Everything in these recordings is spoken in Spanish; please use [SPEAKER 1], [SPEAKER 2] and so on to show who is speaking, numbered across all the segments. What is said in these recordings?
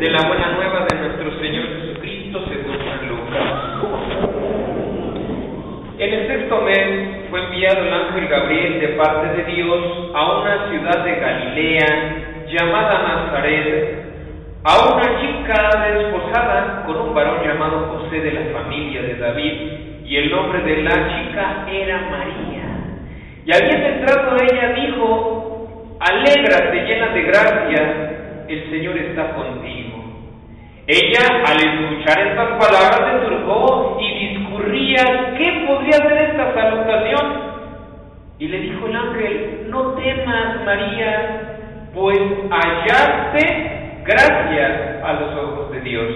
[SPEAKER 1] de la buena nueva de nuestro Señor Jesucristo según San. En el sexto mes fue enviado el ángel Gabriel de parte de Dios a una ciudad de Galilea llamada Nazaret, a una chica desposada con un varón llamado José de la familia de David, y el nombre de la chica era María. Y habiendo entrado ella dijo, alégrate llena de gracia, el Señor está contigo. Ella, al escuchar estas palabras, se turbó y discurría qué podría ser esta salutación. Y le dijo el ángel, no temas, María, pues hallaste gracia a los ojos de Dios.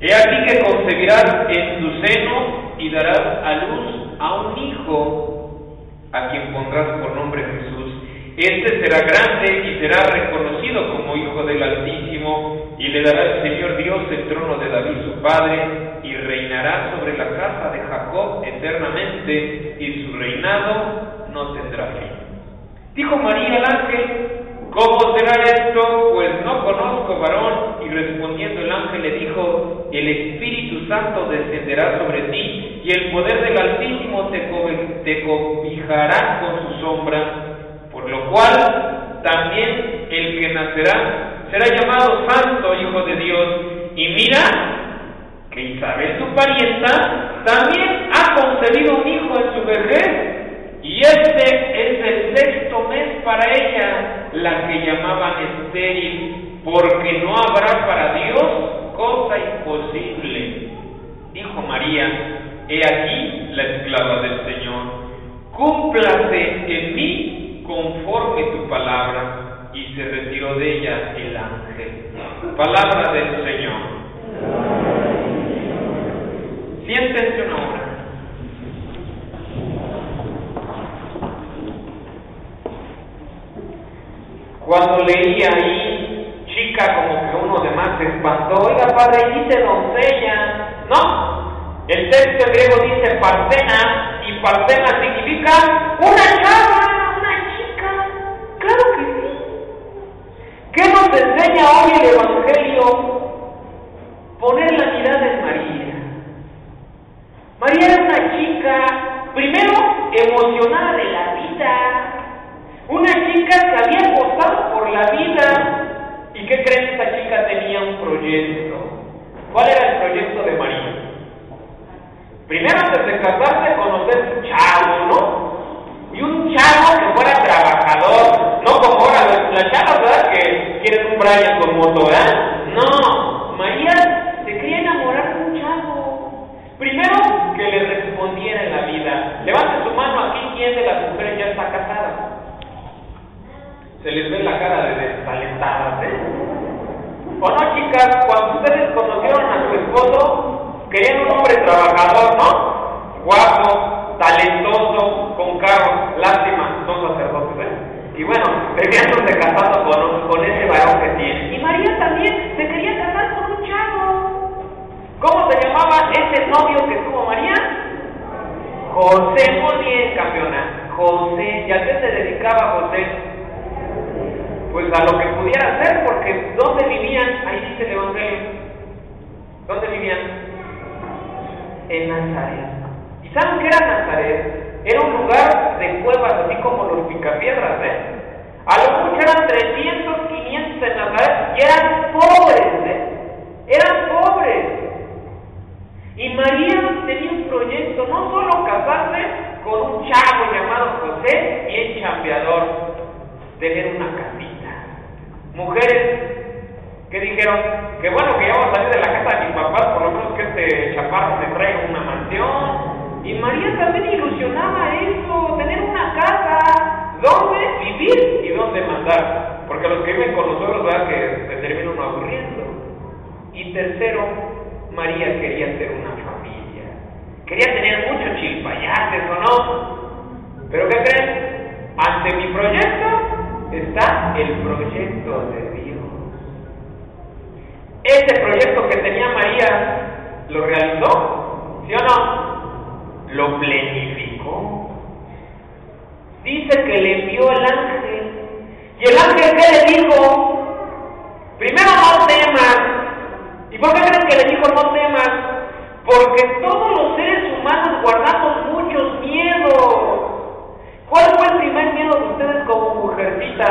[SPEAKER 1] He aquí que concebirás en tu seno y darás a luz a un hijo, a quien pondrás por nombre. Este será grande y será reconocido como Hijo del Altísimo, y le dará el Señor Dios el trono de David su padre, y reinará sobre la casa de Jacob eternamente, y su reinado no tendrá fin. Dijo María al ángel, ¿cómo será esto? Pues no conozco varón. Y respondiendo el ángel le dijo, el Espíritu Santo descenderá sobre ti, y el poder del Altísimo te, te cobijará con su sombra lo cual también el que nacerá será llamado Santo Hijo de Dios. Y mira que Isabel, su parienta, también ha concebido un hijo en su vejez. Y este es el sexto mes para ella, la que llamaban estéril, porque no habrá para Dios cosa imposible. Dijo María, he aquí la esclava del Señor, cúmplase en mí conforme tu palabra, y se retiró de ella el ángel. Palabra del Señor. Siéntense una hora. Cuando leía ahí, chica, como que uno de más se espantó, oiga padre, dice doncella, ¿no? El texto griego dice partena, y partena significa una enseña hoy el Evangelio? Poner la mirada en María. María era una chica, primero, emocionada de la vida. Una chica que había apostado por la vida. ¿Y qué creen? Esta chica tenía un proyecto. ¿Cuál era el proyecto de María? Primero, antes de casarse, conocer un chavo, ¿no? Y un chavo que fuera trabajador, no como ahora las chavas, ¿verdad? Que quieren un Brian con moto, ¿verdad? No, María se quería enamorar de un chavo. Primero, que le respondiera en la vida. Levante su mano aquí, ¿quién de las mujeres ya está casada? Se les ve la cara de desalentadas, ¿eh? ¿O no, chicas? Cuando ustedes conocieron a su esposo, querían un hombre trabajador, ¿no? Guapo, talentoso, con carro. Lástima, son sacerdotes, ¿eh? Y bueno, terminándose casando con, con ese varón que tiene. Y María también se quería casar con un chavo. ¿Cómo se llamaba ese novio que tuvo María? José, muy bien, campeona. José, ¿y a qué se dedicaba José? Pues a lo que pudiera hacer, porque ¿dónde vivían? Ahí dice el Evangelio. ¿Dónde vivían? En Nazaret. ¿Y saben qué era Nazaret? Era un lugar de cuevas, así como los picapiedras, ¿eh? A lo mucho eran 300, 500 en Nazaret y eran pobres, ¿eh? Eran pobres. Y María tenía un proyecto, no solo casarse con un chavo llamado José, bien chambeador, tener una casita. Mujeres que dijeron que bueno, que ya vamos a salir de la casa de mis papás, por lo menos que este chaparro me traiga una mansión, y María también ilusionaba eso, tener una casa, donde vivir y donde mandar. Porque los que viven con nosotros, ¿verdad? Que se terminan aburriendo. Y tercero, María quería ser una familia. Quería tener muchos chilpayates, ¿o no? Pero ¿qué creen? Ante mi proyecto está el proyecto de Dios. Ese proyecto que tenía María, ¿lo realizó? ¿Sí o no? lo planificó. Dice que le envió el ángel. ¿Y el ángel qué le dijo? Primero no temas, por qué creen que le dijo no temas? Porque todos los seres humanos guardamos muchos miedos. ¿Cuál fue el primer miedo de ustedes como mujercitas?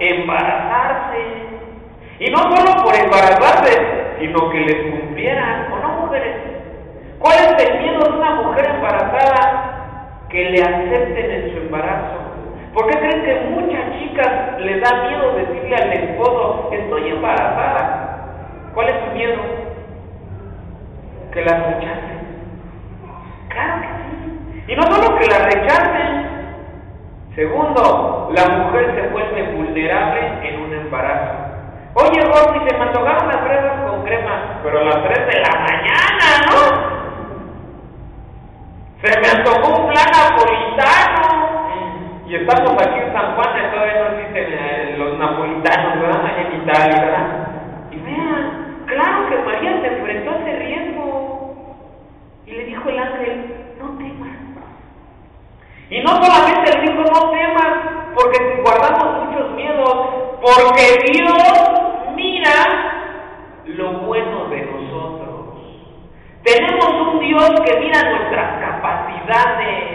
[SPEAKER 1] Embarazarse. Y no solo por embarazarse, sino que les cumplieran, ¿o no mujeres? ¿Cuál es el miedo de una mujer embarazada? Que le acepten en su embarazo. ¿Por qué creen que muchas chicas les da miedo decirle al esposo, estoy embarazada? ¿Cuál es su miedo? Que la rechacen. Claro que sí. Y no solo que la rechacen. Segundo, la mujer se vuelve vulnerable en un embarazo. Oye, Rosy, se me antojaron las fresas con crema, pero a las 3 de la mañana, ¿no? Se me plan Y estamos aquí en San Juan, y todavía no existen eh, los napolitanos, ¿verdad? Allá en Italia, ¿verdad? Y vean, claro que María se enfrentó a ese riesgo. Y le dijo el ángel, no temas. Y no solamente le dijo, no temas, porque guardamos muchos miedos, porque Dios mira lo bueno de nosotros. Tenemos un Dios que mira nuestras capacidades,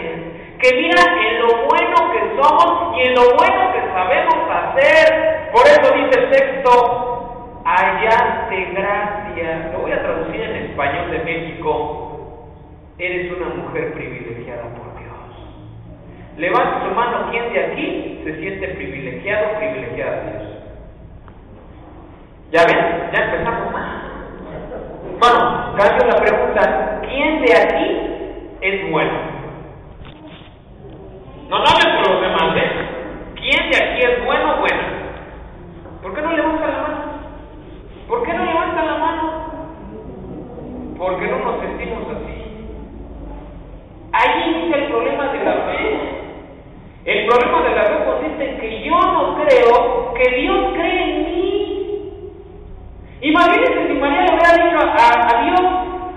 [SPEAKER 1] que mira en lo bueno que somos y en lo bueno que sabemos hacer. Por eso dice el texto, hallaste gracia. Lo voy a traducir en español de México. Eres una mujer privilegiada por Dios. Levanta su mano, ¿quién de aquí se siente privilegiado, privilegiada de Dios? ¿Ya ven? Ya empezamos mal. Bueno, cambio la pregunta, ¿quién de aquí es bueno? No, hables por los demás, ¿eh? ¿Quién de aquí es bueno o buena? ¿Por qué no levanta la mano? ¿Por qué no levanta la mano? Porque no nos sentimos así. Ahí dice el problema de la fe. El problema de la fe consiste en que yo no creo que Dios cree en mí. Imagínense si María le hubiera dicho a, Dios,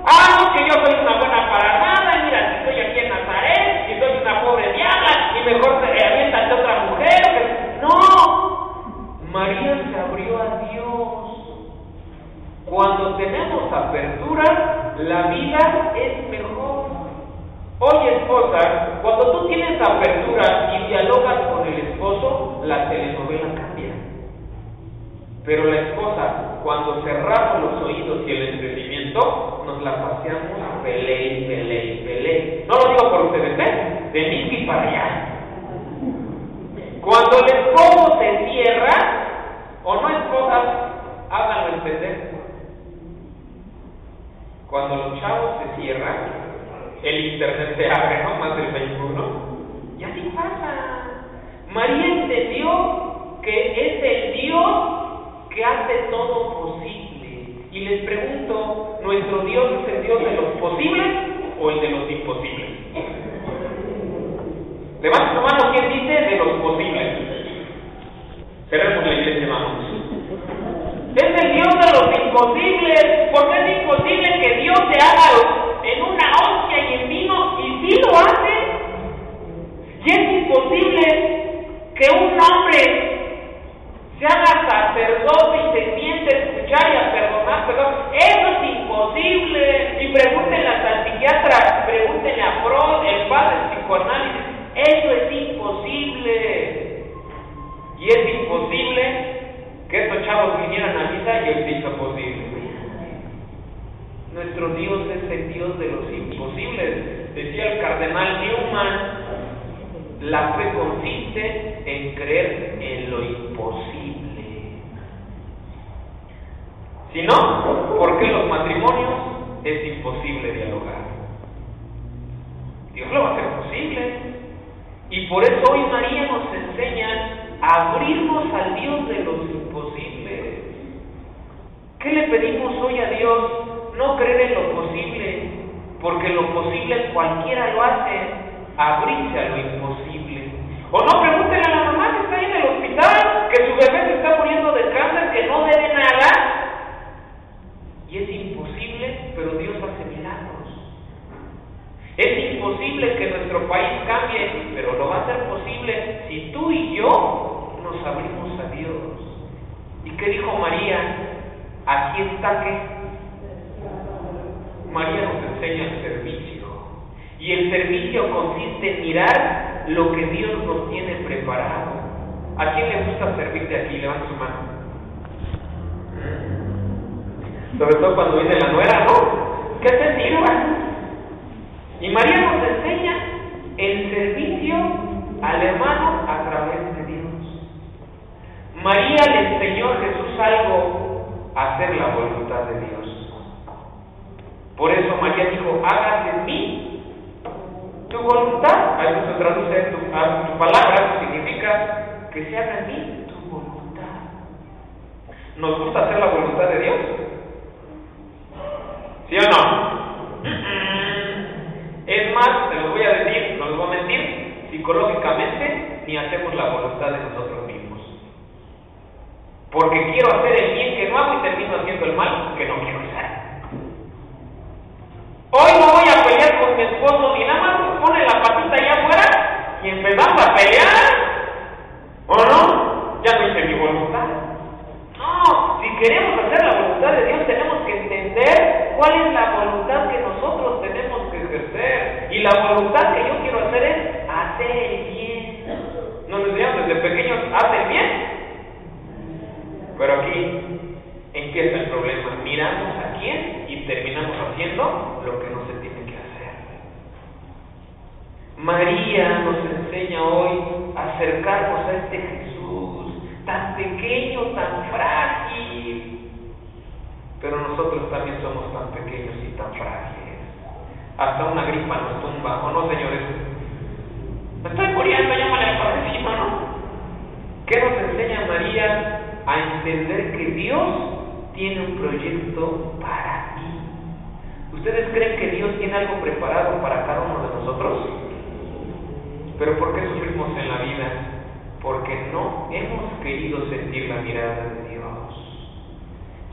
[SPEAKER 1] ah, que yo soy una buena para nada, mira, si estoy aquí en Nazaret, y soy una pobre diabla, y mejor te avientas otra mujer. No, María se abrió a Dios. Cuando tenemos apertura, la vida es mejor. Oye, esposa, cuando tú tienes apertura y dialogas con el esposo, la telenovela cambia. Pero la esposa, cuando cerramos los oídos y el entendimiento, nos la paseamos pelea y pelea y pelea. No lo digo por ustedes, ¿eh? De mí y para allá. Cuando el esposo se cierra, o no esposas, háganlo entender. Cuando los chavos se cierran, el internet se abre, ¿no? Más del 21. Y así pasa. María entendió que es el Dios que hace todo posible. Y les pregunto, ¿nuestro Dios es el Dios de los posibles o el de los imposibles? Levanta tu mano, ¿quién dice de los posibles? Cerremos la iglesia, vamos. Es el Dios de los imposibles, porque es imposible que Dios se haga en una hostia y en vino, y si lo hace. Y es imposible que un hombre se haga sacerdote y se siente a escuchar y a perdonar perdón. Eso es imposible. Y pregúntenle al psiquiatra, pregúntenle a Freud, el padre psicoanálisis. Eso es imposible. Y es imposible que estos chavos vinieran a misa y él hizo posible. Nuestro Dios es el Dios de los imposibles. Decía el cardenal Newman, la fe consiste en creer en lo imposible. Si no, ¿por qué los matrimonios es imposible dialogar? Dios lo va a hacer posible. Y por eso hoy María nos enseña a abrirnos al Dios de los imposibles. ¿Qué le pedimos hoy a Dios? No creer en lo posible, porque lo posible cualquiera lo hace, abrirse a lo imposible. O no, pregúntele a la mamá que está ahí en el hospital, que su bebé está muriendo de cáncer, que no debe nada. Y es imposible, pero Dios hace milagros. Es imposible que nuestro país cambie, pero lo va a hacer posible si tú y yo nos abrimos a Dios. ¿Y qué dijo María? Aquí está que María nos enseña el servicio. Y el servicio consiste en mirar lo que Dios nos tiene preparado. ¿A quién le gusta servir de aquí? Levanta su mano. Sobre todo cuando viene la nuera, ¿no? ¿Qué se sirva? Y María nos enseña el servicio al hermano a través de Dios. María le enseñó a Jesús algo, hacer la voluntad de Dios. Por eso María dijo, hágase en mí tu voluntad. A eso se traduce a tu palabra, significa que se haga en mí tu voluntad. ¿Nos gusta hacer la voluntad de Dios? ¿Sí o no? Es más, te lo voy a decir, no les voy a mentir, psicológicamente ni hacemos la voluntad de nosotros mismos. Porque quiero hacer el bien que no hago y termino haciendo el mal que no quiero hacer. Hoy no voy a pelear con mi esposo ni nada más pone la patita allá afuera y empezamos a pelear. ¿O no? Ya no hice mi voluntad. No, si queremos hacer la voluntad de Dios tenemos que entender cuál es la voluntad que nosotros tenemos que ejercer. Y la voluntad que yo quiero hacer es hacer el bien. Nos decíamos desde pequeños, haz el bien. Pero aquí empieza el problema. Miramos a quién y terminamos haciendo lo que no se tiene que hacer. María nos enseña hoy acercarnos a este Jesús tan pequeño, tan frágil. Pero nosotros también somos tan pequeños y tan frágiles. Hasta una gripa nos tumba, ¿o no, señores? Me estoy muriendo, llámale al padrecino, ¿no? ¿Qué nos enseña María a entender que Dios tiene un proyecto para ti? ¿Ustedes creen que Dios tiene algo preparado para cada uno de nosotros? Pero ¿por qué sufrimos en la vida? Porque no hemos querido sentir la mirada de Dios.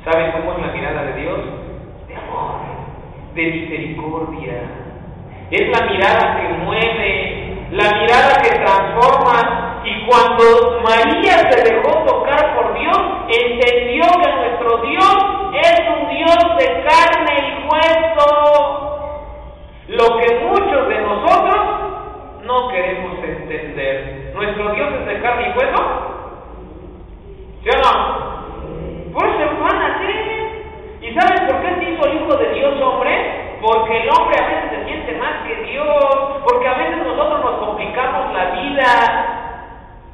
[SPEAKER 1] ¿Saben cómo es la mirada de Dios? De amor, de misericordia. Es la mirada que mueve, la mirada que transforma. Y cuando María se dejó tocar por Dios, entendió que nuestro Dios es un Dios de carne y hueso. Lo que muchos de nosotros no queremos entender. ¿Nuestro Dios es de carne y hueso? ¿Sí o no? Pues se van a hacer. ¿Y saben por qué se hizo el Hijo de Dios hombre? Porque el hombre a veces se siente más que Dios, porque a veces nosotros nos complicamos la vida.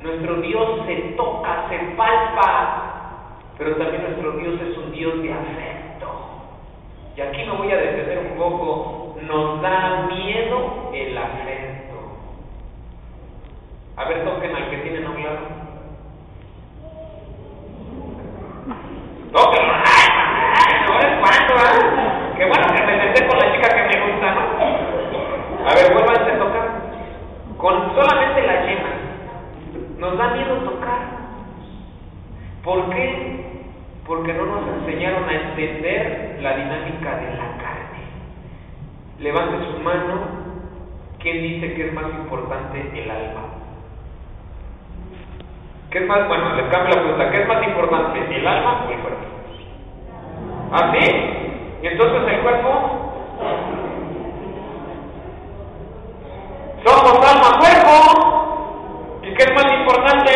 [SPEAKER 1] Nuestro Dios se toca, se palpa, pero también nuestro Dios es un Dios de afecto. Y aquí me voy a detener un poco. Nos da miedo el afecto. A ver, toquen al que tienen a un. ¡Ay, no es cuánto, ¿eh? Qué bueno que me senté con la chica que me gusta, ¿no? A ver, vuélvanse a tocar. Con solamente la yema. Nos da miedo tocar. ¿Por qué? Porque no nos enseñaron a entender la dinámica de la carne. Levante su mano. ¿Quién dice que es más importante el alma? ¿Qué es más? Bueno, les cambio la pregunta. ¿Qué es más importante, el alma o el cuerpo? ¿Ah, sí? ¿Y entonces el cuerpo? Somos alma, cuerpo. ¿Y qué es más importante?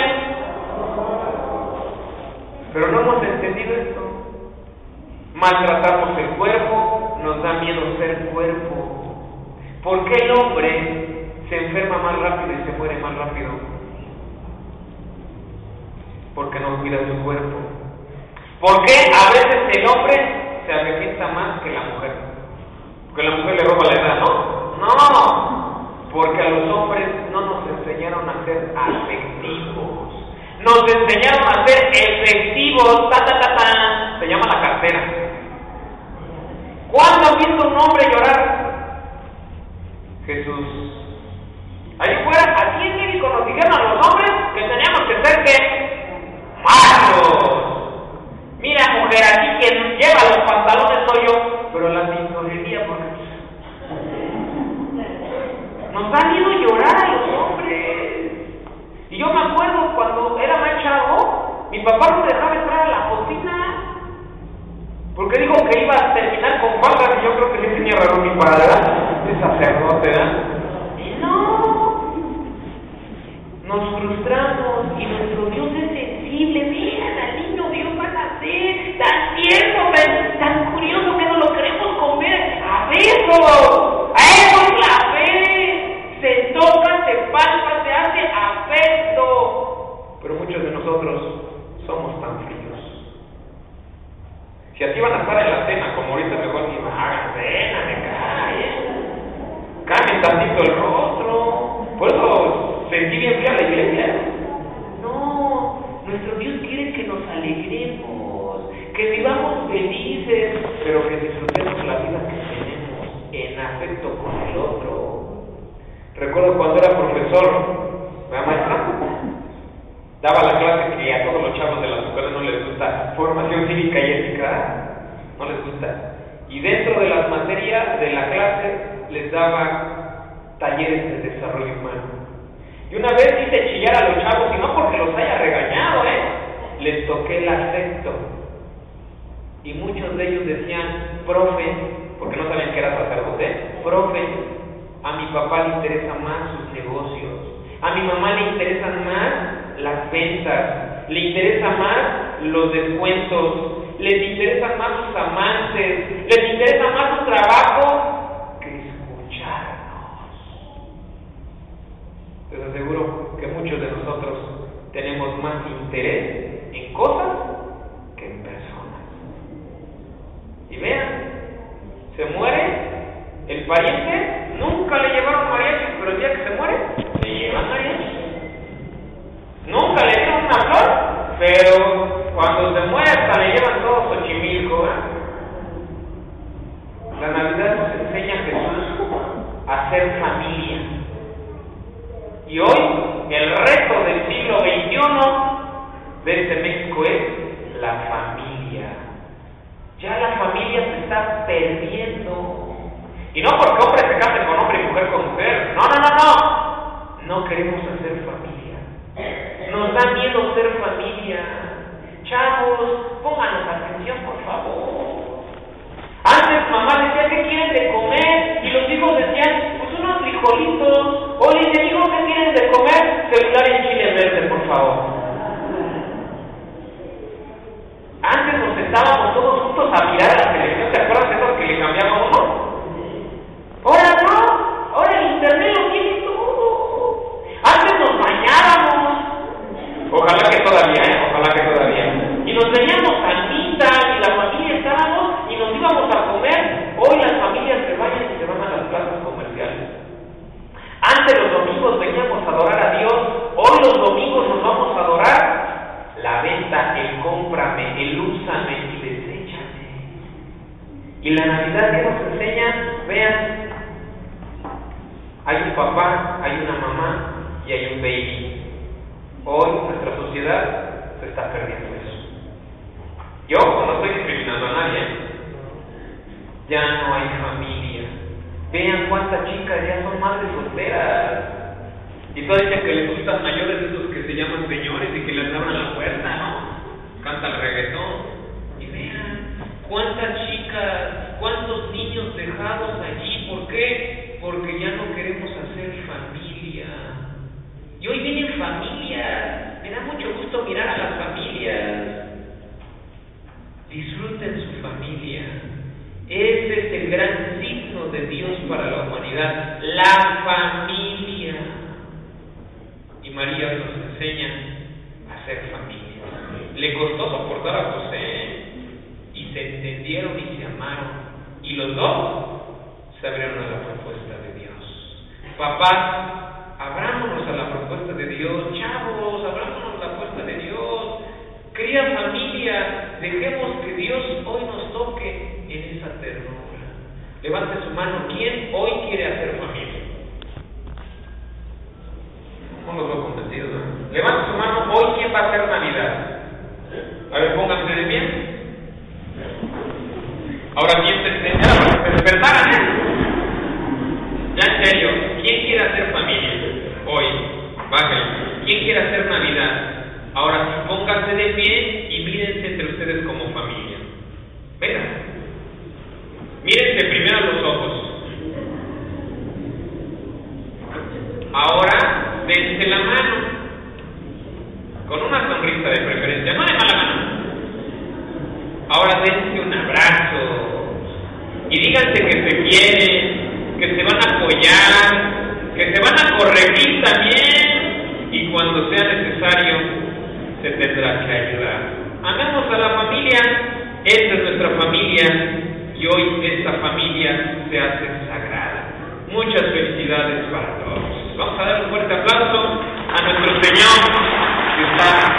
[SPEAKER 1] Pero no hemos entendido esto. Maltratamos el cuerpo, nos da miedo ser cuerpo. ¿Por qué el hombre se enferma más rápido y se muere más rápido? Porque cuida su cuerpo. ¿Por qué a veces el hombre se avejenta más que la mujer? Porque la mujer le roba la edad, ¿no? No, porque a los hombres no nos enseñaron a ser afectivos. Nos enseñaron a ser efectivos. Ta, ta, ta, ta. Se llama la cartera. ¿Cuándo visto un hombre llorar? Jesús. Ahí fuera, aquí en México nos dijeron a los hombres que teníamos que ser que malos. Mira, mujer, aquí quien lleva los pantalones soy yo, pero la tintorería porque nos da miedo llorar a los hombres. Y yo me acuerdo cuando era más chavo, mi papá no me dejaba entrar a la cocina Porque dijo que iba a terminar con faldas y yo creo que sí tenía razón mi padre. Es sacerdote, ¿verdad? Y no. Nos frustramos y nuestro Dios es sensible. Vean al niño Dios va a nacer, tan tierno, tan, tan curioso que no lo queremos comer. A eso, a eso es la fe. Se toca, se palpa, se hace afecto. Pero muchos de nosotros somos tan fríos. Si así van a estar en la cena, como ahorita mejor ni hagan cena, me callen. Cambien tantito el rostro. Por eso sentí bien fría la iglesia. No, nuestro Dios quiere que nos alegremos, que vivamos felices, pero que disfrutemos la vida que tenemos en afecto con el otro. Recuerdo cuando era profesor, ¿me maestra? daba la clase que a todos los chavos de la escuela no les gusta formación cívica y ética, no les gusta. Y dentro de las materias de la clase les daba talleres de desarrollo humano. Y una vez hice chillar a los chavos, y no porque los haya regañado, ¿eh? les toqué el afecto. Y muchos de ellos decían, profe, porque no sabían que era sacerdote, profe, a mi papá le interesa más sus negocios, a mi mamá le interesan más las ventas, le interesa más los descuentos, les interesan más sus amantes, les interesa más su trabajo que escucharnos. Les aseguro que muchos de nosotros tenemos más interés en cosas que en personas. Y vean, se muere el pariente, nunca le llevaron mariachi, pero el día que se muere, le llevan mariachi. Nunca le dieron una flor, pero cuando se muere le llevan todo Xochimilco. ¿eh? La Navidad nos enseña a Jesús a ser familia. Y hoy el reto del siglo XXI de este México es la familia. Ya la familia se está perdiendo. Y no porque hombre se case con hombre y mujer con mujer. No, no, no, no. No queremos hacer familia. Nos da miedo ser familia. Chavos, pónganos atención, por favor. Antes mamá decía, ¿qué quieren de comer? Y los hijos decían, pues unos frijolitos. O le dicen, hijo, ¿qué quieren de comer? Celular en chile verde, por favor. Antes nos sentábamos todos juntos a mirar a la televisión, ¿te acuerdas de esos que le cambiaba uno? Ahora no, ahora el internet lo tiene todo. Antes nos bañábamos, Ojalá que todavía, ¿eh? ojalá que todavía. Y nos veníamos a misa y la familia estábamos y nos íbamos a comer. Hoy las familias se vayan y se van a las plazas comerciales. Antes los domingos veníamos a adorar a Dios, hoy los domingos nos vamos a adorar la venta, el cómprame, el úsame y deséchame. Y la Navidad que nos enseña, vean, hay un papá, hay una mamá y hay un baby. Hoy nuestra sociedad se está perdiendo eso. Yo no estoy discriminando a nadie, ya no hay familia. Vean cuántas chicas ya son madres solteras. Y todas dicen que les gustan mayores esos que se llaman señores y que les abran la puerta, ¿no? Canta el reggaetón. Cuántas chicas, cuántos niños dejados allí. ¿Por qué? Porque ya no sonrisa de preferencia, no de mala mano. Ahora dense un abrazo y díganse que se quieren, que se van a apoyar, que se van a corregir también y cuando sea necesario se tendrá que ayudar. Amemos a la familia, esta es nuestra familia y hoy esta familia se hace sagrada. Muchas felicidades para todos. Vamos a dar un fuerte aplauso a nuestro Señor que está